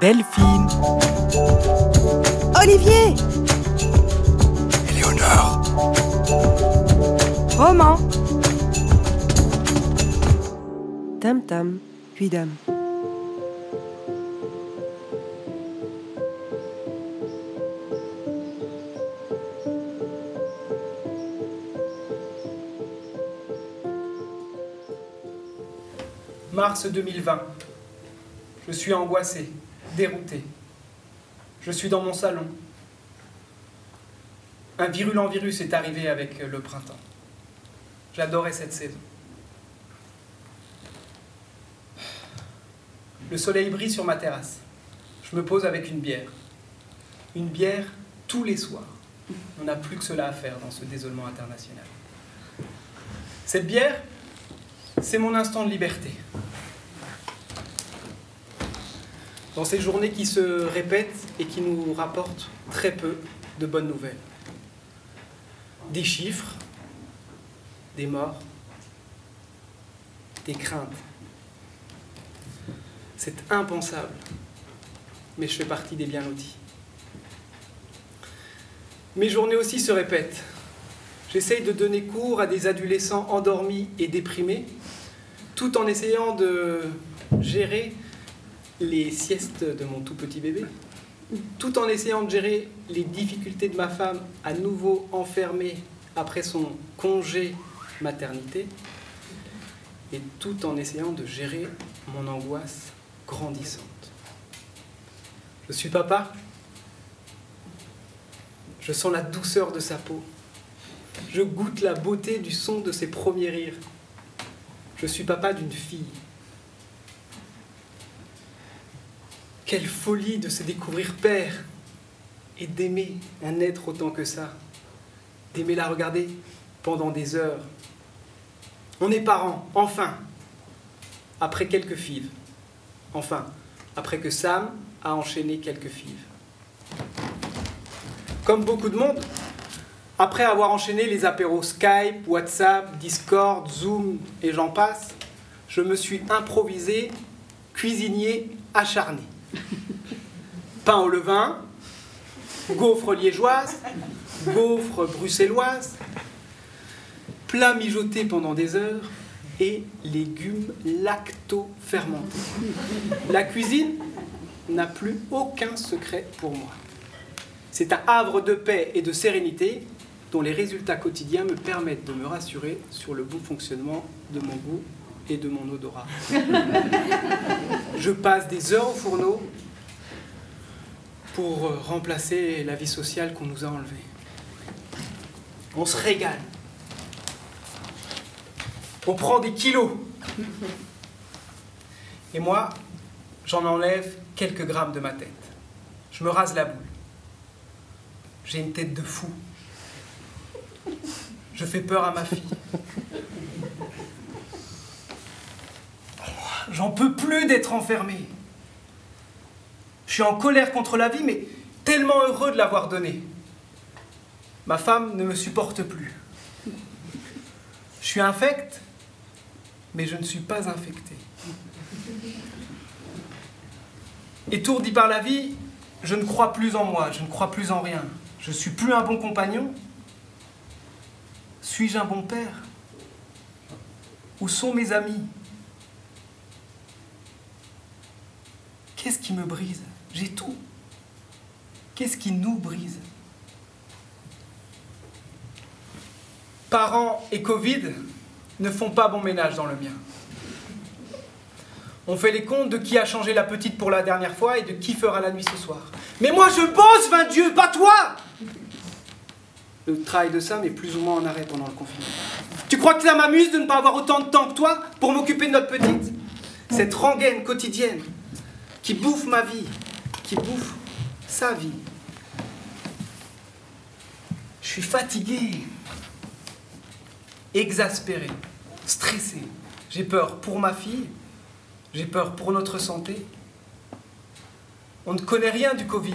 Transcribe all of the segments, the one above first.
Delphine. Olivier Éléonore. Roman Tam tam, puis dame. Mars 2020. Je suis angoissé, dérouté. Je suis dans mon salon. Un virulent virus est arrivé avec le printemps. J'adorais cette saison. Le soleil brille sur ma terrasse. Je me pose avec une bière. Une bière tous les soirs. On n'a plus que cela à faire dans ce désolement international. Cette bière, c'est mon instant de liberté. Dans ces journées qui se répètent et qui nous rapportent très peu de bonnes nouvelles. Des chiffres, des morts, des craintes. C'est impensable, mais je fais partie des bien lotis. Mes journées aussi se répètent. J'essaye de donner cours à des adolescents endormis et déprimés, tout en essayant de gérer les siestes de mon tout petit bébé, tout en essayant de gérer les difficultés de ma femme à nouveau enfermée après son congé maternité, et tout en essayant de gérer mon angoisse grandissante. Je suis papa, je sens la douceur de sa peau, je goûte la beauté du son de ses premiers rires. Je suis papa d'une fille. Quelle folie de se découvrir père et d'aimer un être autant que ça, d'aimer la regarder pendant des heures. On est parents, enfin, après quelques fives. Enfin, après que Sam a enchaîné quelques fives. Comme beaucoup de monde, après avoir enchaîné les apéros Skype, WhatsApp, Discord, Zoom et j'en passe, je me suis improvisé cuisinier acharné. Pain au levain, gaufres liégeoises, gaufres bruxelloises, plats mijotés pendant des heures et légumes lacto-fermentés. La cuisine n'a plus aucun secret pour moi. C'est un havre de paix et de sérénité dont les résultats quotidiens me permettent de me rassurer sur le bon fonctionnement de mon goût et de mon odorat. Je passe des heures au fourneau pour euh, remplacer la vie sociale qu'on nous a enlevée. On se régale. On prend des kilos. Et moi, j'en enlève quelques grammes de ma tête. Je me rase la boule. J'ai une tête de fou. Je fais peur à ma fille. J'en peux plus d'être enfermé. Je suis en colère contre la vie, mais tellement heureux de l'avoir donnée. Ma femme ne me supporte plus. Je suis infect, mais je ne suis pas infecté. Étourdi par la vie, je ne crois plus en moi, je ne crois plus en rien. Je suis plus un bon compagnon. Suis-je un bon père? Où sont mes amis? Qu'est-ce qui me brise? J'ai tout. Qu'est-ce qui nous brise? Parents et Covid ne font pas bon ménage dans le mien. On fait les comptes de qui a changé la petite pour la dernière fois et de qui fera la nuit ce soir. Mais moi je bosse, vain Dieu, pas toi Le travail de Sam est plus ou moins en arrêt pendant le confinement. Tu crois que ça m'amuse de ne pas avoir autant de temps que toi pour m'occuper de notre petite? Cette rengaine quotidienne qui bouffe ma vie, qui bouffe sa vie. Je suis fatigué, exaspéré, stressé. J'ai peur pour ma fille, j'ai peur pour notre santé. On ne connaît rien du Covid.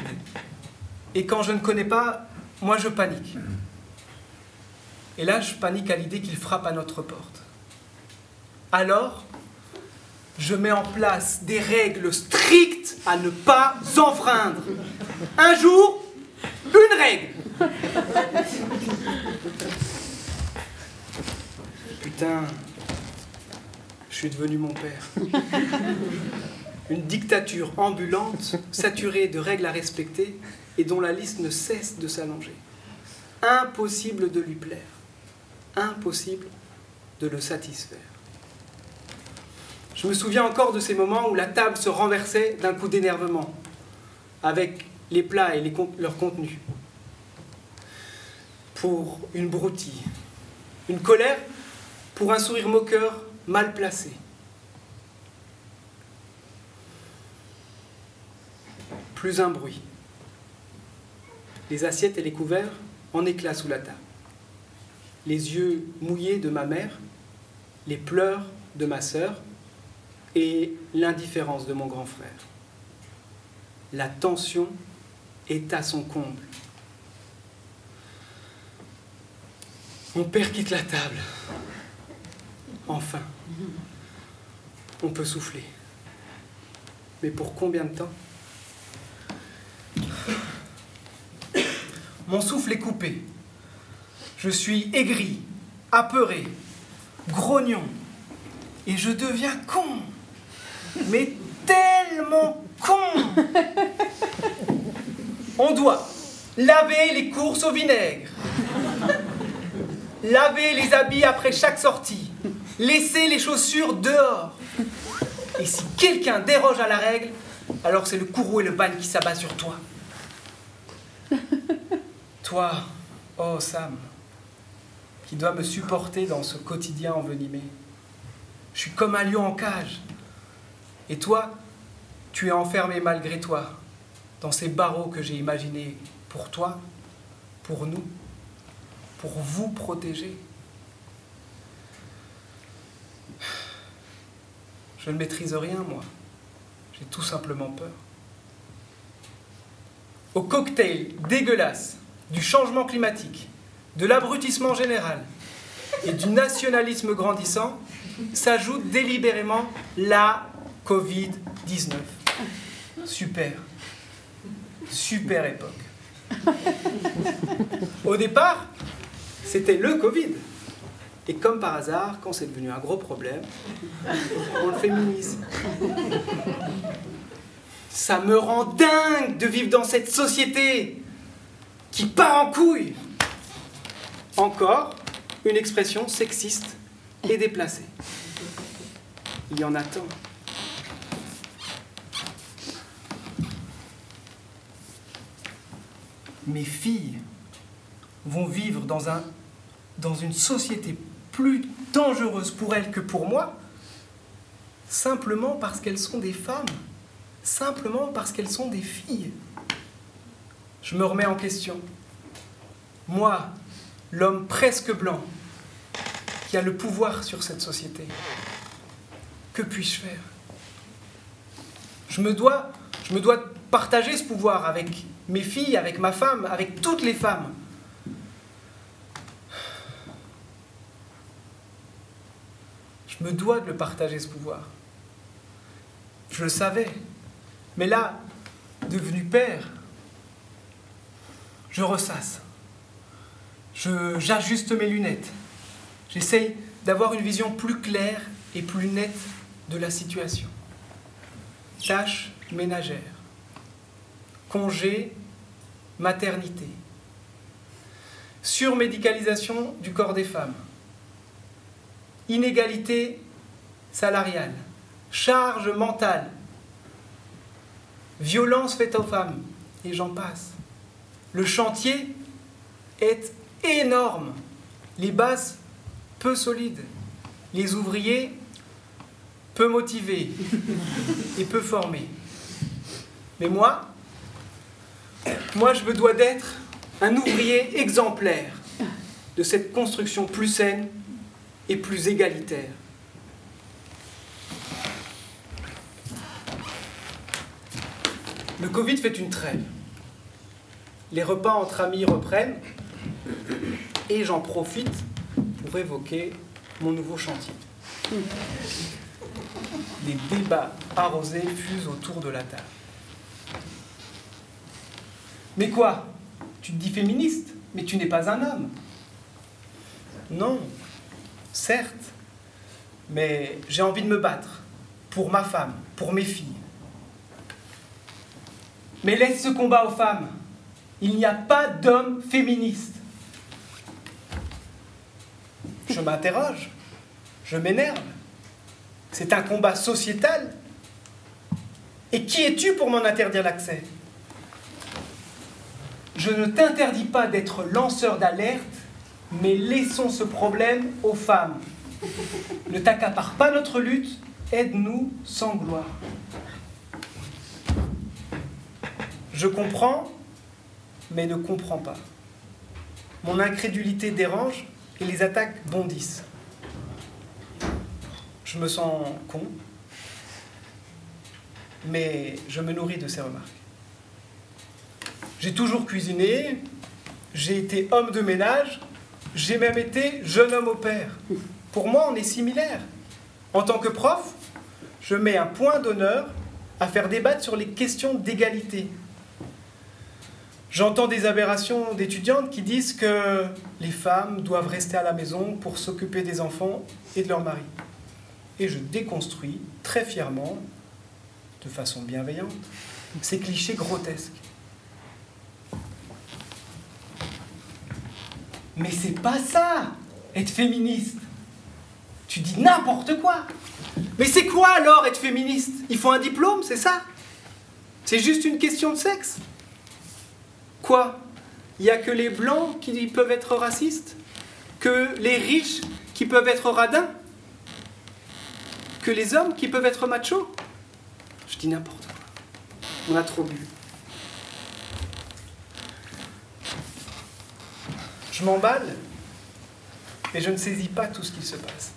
Et quand je ne connais pas, moi je panique. Et là, je panique à l'idée qu'il frappe à notre porte. Alors, je mets en place des règles strictes à ne pas enfreindre. Un jour, une règle. Putain, je suis devenu mon père. Une dictature ambulante, saturée de règles à respecter et dont la liste ne cesse de s'allonger. Impossible de lui plaire. Impossible de le satisfaire. Je me souviens encore de ces moments où la table se renversait d'un coup d'énervement, avec les plats et leur contenu. Pour une broutille, une colère pour un sourire moqueur mal placé. Plus un bruit. Les assiettes et les couverts en éclats sous la table. Les yeux mouillés de ma mère, les pleurs de ma sœur, et l'indifférence de mon grand frère. La tension est à son comble. Mon père quitte la table. Enfin, on peut souffler. Mais pour combien de temps? Mon souffle est coupé. Je suis aigri, apeuré, grognon, et je deviens con mais tellement con On doit laver les courses au vinaigre, laver les habits après chaque sortie, laisser les chaussures dehors. Et si quelqu'un déroge à la règle, alors c'est le courroux et le bagne qui s'abat sur toi. Toi, oh Sam, qui dois me supporter dans ce quotidien envenimé. Je suis comme un lion en cage. Et toi, tu es enfermé malgré toi dans ces barreaux que j'ai imaginés pour toi, pour nous, pour vous protéger. Je ne maîtrise rien, moi. J'ai tout simplement peur. Au cocktail dégueulasse du changement climatique, de l'abrutissement général et du nationalisme grandissant s'ajoute délibérément la Covid-19. Super. Super époque. Au départ, c'était le Covid. Et comme par hasard, quand c'est devenu un gros problème, on le féminise. Ça me rend dingue de vivre dans cette société qui part en couille. Encore une expression sexiste et déplacée. Il y en a tant. Mes filles vont vivre dans, un, dans une société plus dangereuse pour elles que pour moi, simplement parce qu'elles sont des femmes, simplement parce qu'elles sont des filles. Je me remets en question. Moi, l'homme presque blanc, qui a le pouvoir sur cette société, que puis-je faire? Je me, dois, je me dois partager ce pouvoir avec mes filles, avec ma femme, avec toutes les femmes. Je me dois de le partager, ce pouvoir. Je le savais. Mais là, devenu père, je ressasse. J'ajuste mes lunettes. J'essaye d'avoir une vision plus claire et plus nette de la situation. Tâche ménagère. Congé maternité, surmédicalisation du corps des femmes, inégalité salariale, charge mentale, violence faite aux femmes, et j'en passe. Le chantier est énorme, les bases peu solides, les ouvriers peu motivés et peu formés. Mais moi, moi, je me dois d'être un ouvrier exemplaire de cette construction plus saine et plus égalitaire. Le Covid fait une trêve. Les repas entre amis reprennent et j'en profite pour évoquer mon nouveau chantier. Les débats arrosés fusent autour de la table. Mais quoi? Tu te dis féministe, mais tu n'es pas un homme. Non, certes, mais j'ai envie de me battre pour ma femme, pour mes filles. Mais laisse ce combat aux femmes. Il n'y a pas d'homme féministe. Je m'interroge, je m'énerve. C'est un combat sociétal. Et qui es-tu pour m'en interdire l'accès? Je ne t'interdis pas d'être lanceur d'alerte, mais laissons ce problème aux femmes. Ne t'accapare pas notre lutte, aide-nous sans gloire. Je comprends, mais ne comprends pas. Mon incrédulité dérange et les attaques bondissent. Je me sens con, mais je me nourris de ces remarques. J'ai toujours cuisiné, j'ai été homme de ménage, j'ai même été jeune homme au père. Pour moi, on est similaires. En tant que prof, je mets un point d'honneur à faire débattre sur les questions d'égalité. J'entends des aberrations d'étudiantes qui disent que les femmes doivent rester à la maison pour s'occuper des enfants et de leur mari. Et je déconstruis très fièrement, de façon bienveillante, ces clichés grotesques. Mais c'est pas ça, être féministe. Tu dis n'importe quoi. Mais c'est quoi alors être féministe? Il faut un diplôme, c'est ça? C'est juste une question de sexe Quoi? Il n'y a que les blancs qui peuvent être racistes? Que les riches qui peuvent être radins? Que les hommes qui peuvent être machos? Je dis n'importe quoi. On a trop bu. Je m'emballe, mais je ne saisis pas tout ce qui se passe.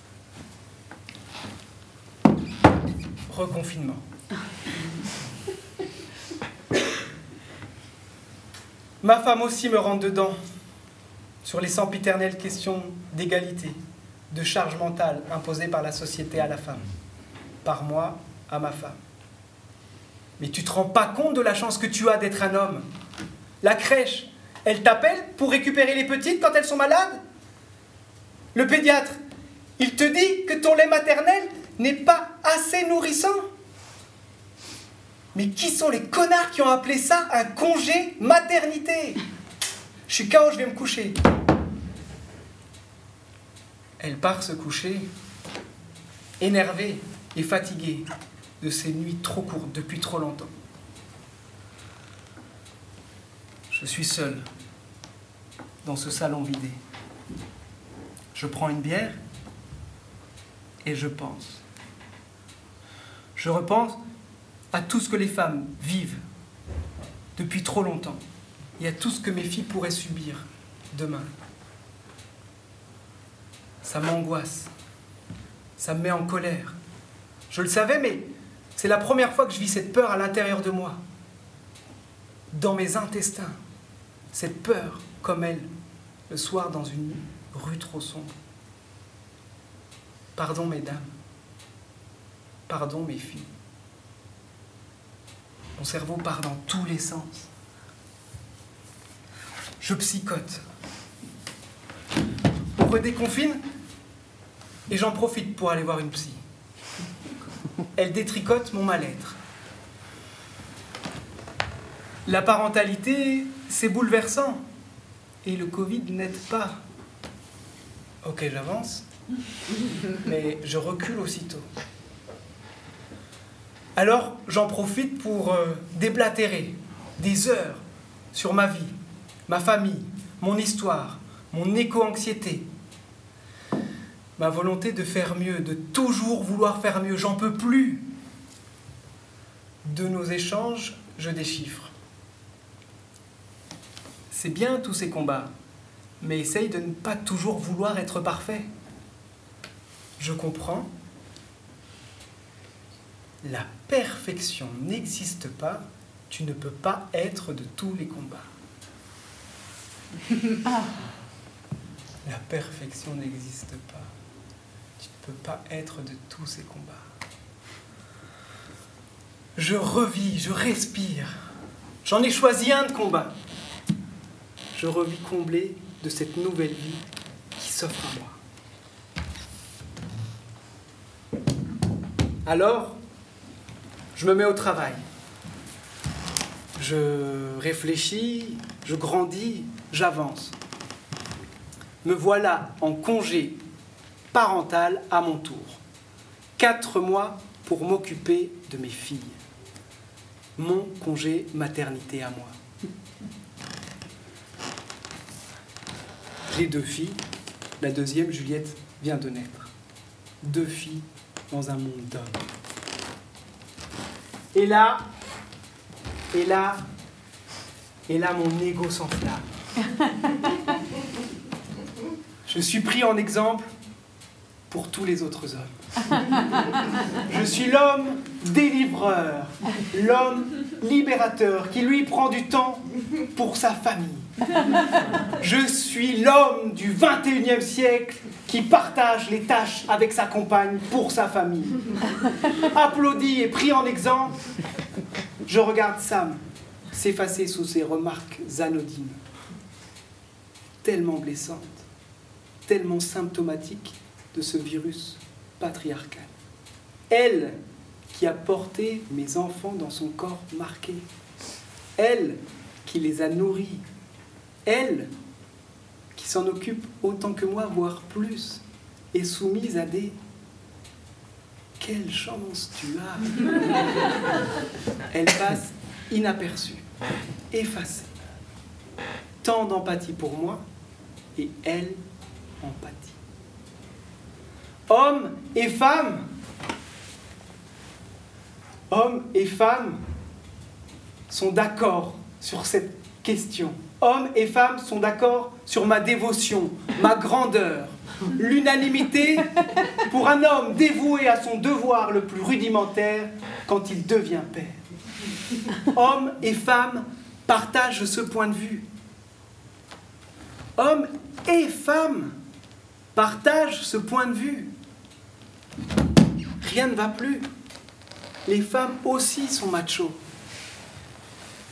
Reconfinement. Ma femme aussi me rentre dedans sur les sempiternelles questions d'égalité, de charge mentale imposée par la société à la femme, par moi à ma femme. Mais tu te rends pas compte de la chance que tu as d'être un homme. La crèche, elle t'appelle pour récupérer les petites quand elles sont malades? Le pédiatre, il te dit que ton lait maternel n'est pas assez nourrissant? Mais qui sont les connards qui ont appelé ça un congé maternité? Je suis KO, je vais me coucher. Elle part se coucher, énervée et fatiguée de ces nuits trop courtes depuis trop longtemps. Je suis seul dans ce salon vidé. Je prends une bière et je pense. Je repense à tout ce que les femmes vivent depuis trop longtemps et à tout ce que mes filles pourraient subir demain. Ça m'angoisse, ça me met en colère. Je le savais, mais c'est la première fois que je vis cette peur à l'intérieur de moi, dans mes intestins. Cette peur, comme elle, le soir dans une rue trop sombre. Pardon, mesdames. Pardon, mes filles. Mon cerveau part dans tous les sens. Je psychote. On redéconfine et j'en profite pour aller voir une psy. Elle détricote mon mal-être. La parentalité, c'est bouleversant. Et le Covid n'aide pas. Ok, j'avance, mais je recule aussitôt. Alors, j'en profite pour euh, déblatérer des heures sur ma vie, ma famille, mon histoire, mon éco-anxiété, ma volonté de faire mieux, de toujours vouloir faire mieux. J'en peux plus. De nos échanges, je déchiffre. C'est bien tous ces combats, mais essaye de ne pas toujours vouloir être parfait. Je comprends. La perfection n'existe pas. Tu ne peux pas être de tous les combats. La perfection n'existe pas. Tu ne peux pas être de tous ces combats. Je revis, je respire. J'en ai choisi un de combat. Je revis comblé de cette nouvelle vie qui s'offre à moi. Alors, je me mets au travail. Je réfléchis, je grandis, j'avance. Me voilà en congé parental à mon tour. Quatre mois pour m'occuper de mes filles. Mon congé maternité à moi. J'ai deux filles. La deuxième, Juliette, vient de naître. Deux filles dans un monde d'hommes. Et là, et là, et là, mon ego s'enflamme. Je suis pris en exemple pour tous les autres hommes. Je suis l'homme délivreur, l'homme libérateur qui lui prend du temps pour sa famille. Je suis l'homme du 21e siècle qui partage les tâches avec sa compagne pour sa famille. Applaudi et pris en exemple, je regarde Sam s'effacer sous ses remarques anodines, tellement blessantes, tellement symptomatiques de ce virus patriarcal. Elle qui a porté mes enfants dans son corps marqué. Elle qui les a nourris. Elle qui s'en occupe autant que moi, voire plus, et soumise à des... Quelle chance tu as Elle passe inaperçue, effacée. Tant d'empathie pour moi, et elle, empathie hommes et femmes, hommes et femmes sont d'accord sur cette question. Hommes et femmes sont d'accord sur ma dévotion, ma grandeur. L'unanimité pour un homme dévoué à son devoir le plus rudimentaire quand il devient père. Hommes et femmes partagent ce point de vue. Hommes et femmes partagent ce point de vue. Rien ne va plus. Les femmes aussi sont machos.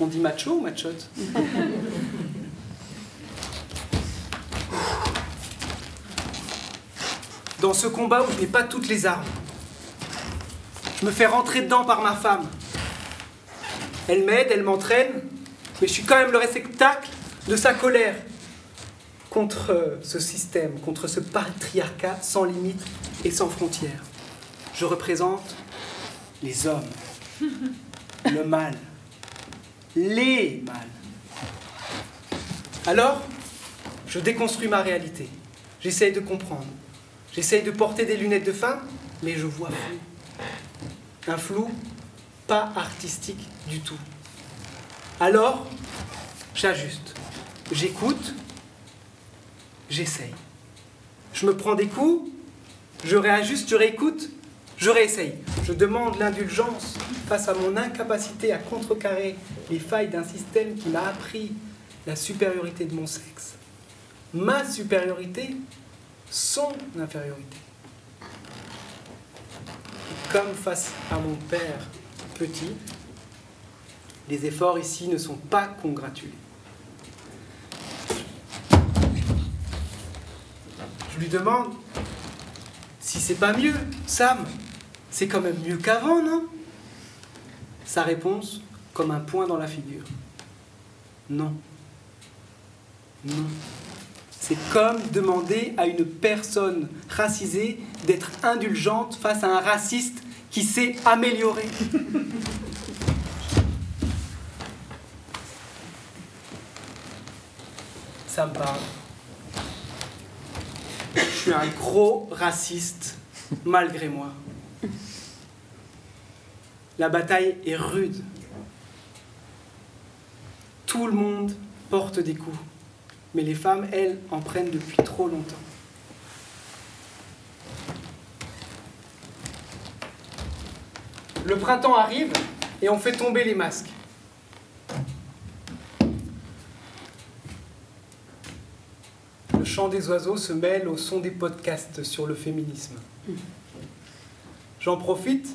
On dit macho ou machotte Dans ce combat où je n'ai pas toutes les armes, je me fais rentrer dedans par ma femme. Elle m'aide, elle m'entraîne, mais je suis quand même le réceptacle de sa colère contre ce système, contre ce patriarcat sans limite et sans frontières. Je représente les hommes, le mal, les mâles. Alors, je déconstruis ma réalité. J'essaye de comprendre. J'essaye de porter des lunettes de femme, mais je vois flou. Un flou pas artistique du tout. Alors, j'ajuste. J'écoute, j'essaye. Je me prends des coups, je réajuste, je réécoute, je réessaye. Je demande l'indulgence face à mon incapacité à contrecarrer les failles d'un système qui m'a appris la supériorité de mon sexe. Ma supériorité, son infériorité. comme face à mon père petit, les efforts ici ne sont pas congratulés. Je lui demande si c'est pas mieux, Sam, c'est quand même mieux qu'avant, non? Sa réponse, comme un point dans la figure. Non. Non. C'est comme demander à une personne racisée d'être indulgente face à un raciste qui s'est amélioré. Ça me parle. Je suis un gros raciste, malgré moi. La bataille est rude. Tout le monde porte des coups, mais les femmes, elles, en prennent depuis trop longtemps. Le printemps arrive et on fait tomber les masques. Le chant des oiseaux se mêle au son des podcasts sur le féminisme. J'en profite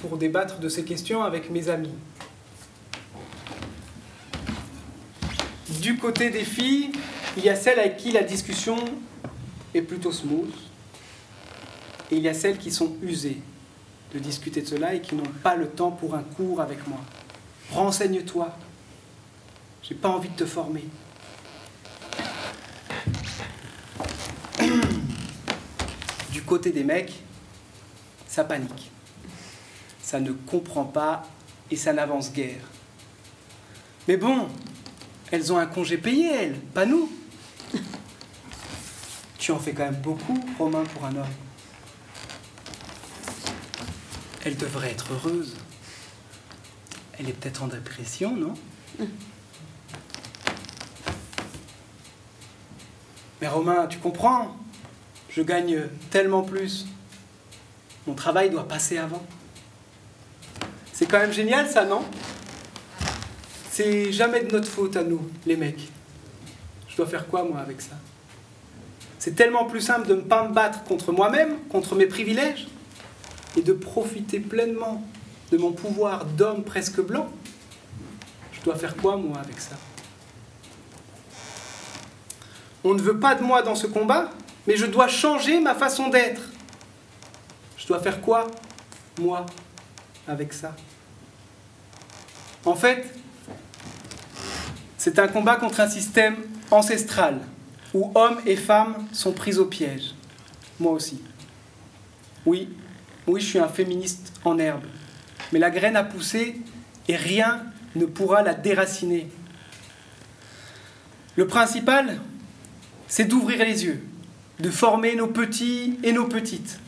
pour débattre de ces questions avec mes amis. Du côté des filles, il y a celles avec qui la discussion est plutôt smooth, et il y a celles qui sont usées de discuter de cela et qui n'ont pas le temps pour un cours avec moi. Renseigne-toi. J'ai pas envie de te former. Du côté des mecs, ça panique. Ça ne comprend pas et ça n'avance guère. Mais bon, elles ont un congé payé, elles, pas nous. Tu en fais quand même beaucoup, Romain, pour un homme. Elle devrait être heureuse. Elle est peut-être en dépression, non? Mais Romain, tu comprends? Je gagne tellement plus. Mon travail doit passer avant. C'est quand même génial ça, non? C'est jamais de notre faute à nous, les mecs. Je dois faire quoi, moi, avec ça? C'est tellement plus simple de ne pas me battre contre moi-même, contre mes privilèges, et de profiter pleinement de mon pouvoir d'homme presque blanc. Je dois faire quoi, moi, avec ça? On ne veut pas de moi dans ce combat, mais je dois changer ma façon d'être. Je dois faire quoi, moi, avec ça? En fait, c'est un combat contre un système ancestral où hommes et femmes sont pris au piège. Moi aussi. Oui, oui, je suis un féministe en herbe. Mais la graine a poussé et rien ne pourra la déraciner. Le principal, c'est d'ouvrir les yeux, de former nos petits et nos petites,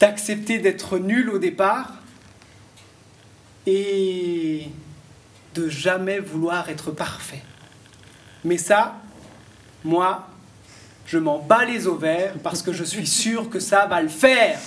d'accepter d'être nul au départ et de jamais vouloir être parfait. Mais ça, moi, je m'en bats les ovaires parce que je suis sûr que ça va le faire.